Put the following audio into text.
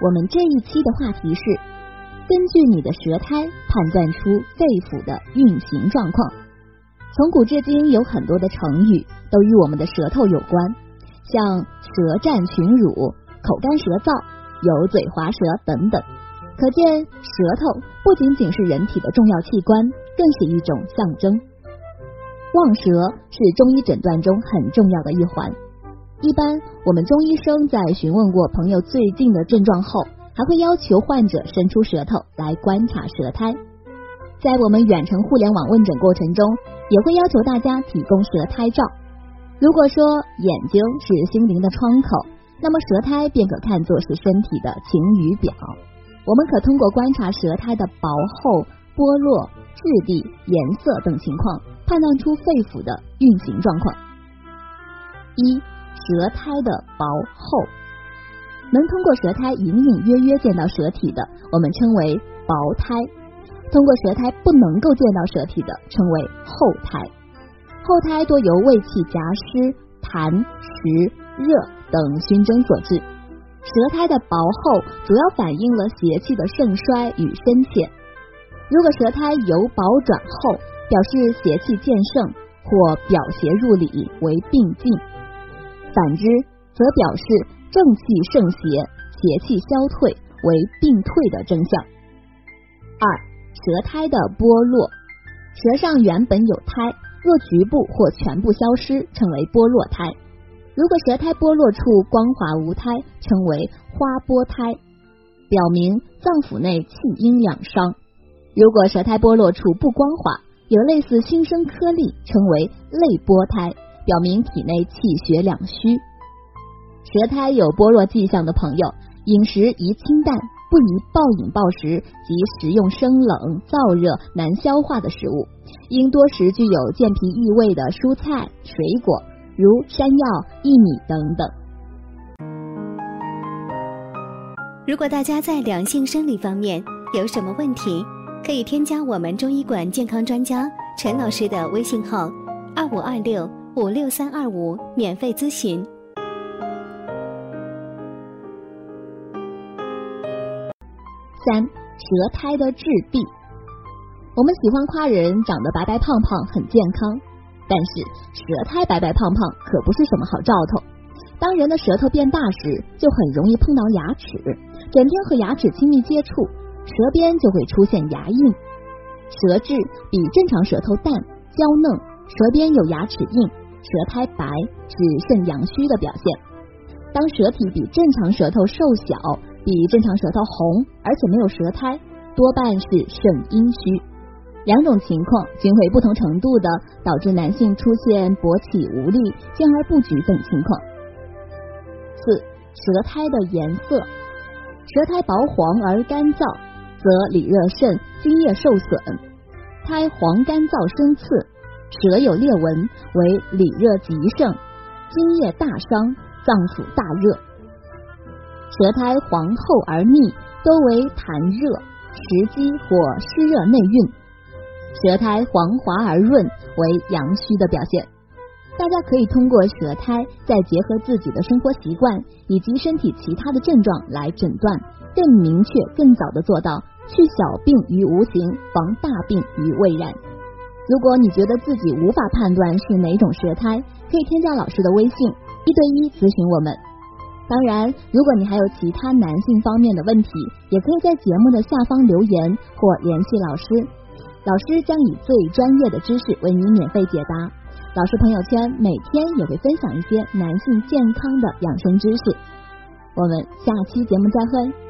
我们这一期的话题是根据你的舌苔判断出肺腑的运行状况。从古至今，有很多的成语都与我们的舌头有关，像舌战群儒、口干舌燥、油嘴滑舌等等。可见，舌头不仅仅是人体的重要器官，更是一种象征。望舌是中医诊断中很重要的一环。一般我们中医生在询问过朋友最近的症状后，还会要求患者伸出舌头来观察舌苔。在我们远程互联网问诊过程中，也会要求大家提供舌苔照。如果说眼睛是心灵的窗口，那么舌苔便可看作是身体的晴雨表。我们可通过观察舌苔的薄厚、剥落、质地、颜色等情况，判断出肺腑的运行状况。一、舌苔的薄厚，能通过舌苔隐隐约约见到舌体的，我们称为薄苔；通过舌苔不能够见到舌体的，称为厚苔。厚苔多由胃气夹湿、痰、湿、热等熏蒸所致。舌苔的薄厚主要反映了邪气的盛衰与深浅。如果舌苔由薄转厚，表示邪气渐盛或表邪入里为病进；反之，则表示正气盛邪，邪气消退为病退的征象。二、舌苔的剥落，舌上原本有苔，若局部或全部消失，称为剥落苔。如果舌苔剥落处光滑无苔，称为花剥苔，表明脏腑内气阴两伤；如果舌苔剥落处不光滑，有类似新生颗粒，称为泪剥苔，表明体内气血两虚。舌苔有剥落迹象的朋友，饮食宜清淡，不宜暴饮暴食及食用生冷、燥热、难消化的食物，应多食具有健脾益胃的蔬菜、水果。如山药、薏米等等。如果大家在两性生理方面有什么问题，可以添加我们中医馆健康专家陈老师的微信号：二五二六五六三二五，免费咨询。三、舌苔的质地，我们喜欢夸人长得白白胖胖，很健康。但是舌苔白白胖胖可不是什么好兆头。当人的舌头变大时，就很容易碰到牙齿，整天和牙齿亲密接触，舌边就会出现牙印。舌质比正常舌头淡、娇嫩，舌边有牙齿印，舌苔白是肾阳虚的表现。当舌体比正常舌头瘦小，比正常舌头红，而且没有舌苔，多半是肾阴虚。两种情况均会不同程度的导致男性出现勃起无力、健而不举等情况。四、舌苔的颜色，舌苔薄黄而干燥，则里热盛，津液受损；苔黄干燥生刺，舌有裂纹，为里热极盛，津液大伤，脏腑大热。舌苔黄厚而腻，多为痰热、食积或湿热内蕴。舌苔黄滑而润，为阳虚的表现。大家可以通过舌苔，再结合自己的生活习惯以及身体其他的症状来诊断，更明确、更早的做到去小病于无形，防大病于未然。如果你觉得自己无法判断是哪种舌苔，可以添加老师的微信，一对一咨询我们。当然，如果你还有其他男性方面的问题，也可以在节目的下方留言或联系老师。老师将以最专业的知识为你免费解答。老师朋友圈每天也会分享一些男性健康的养生知识。我们下期节目再会。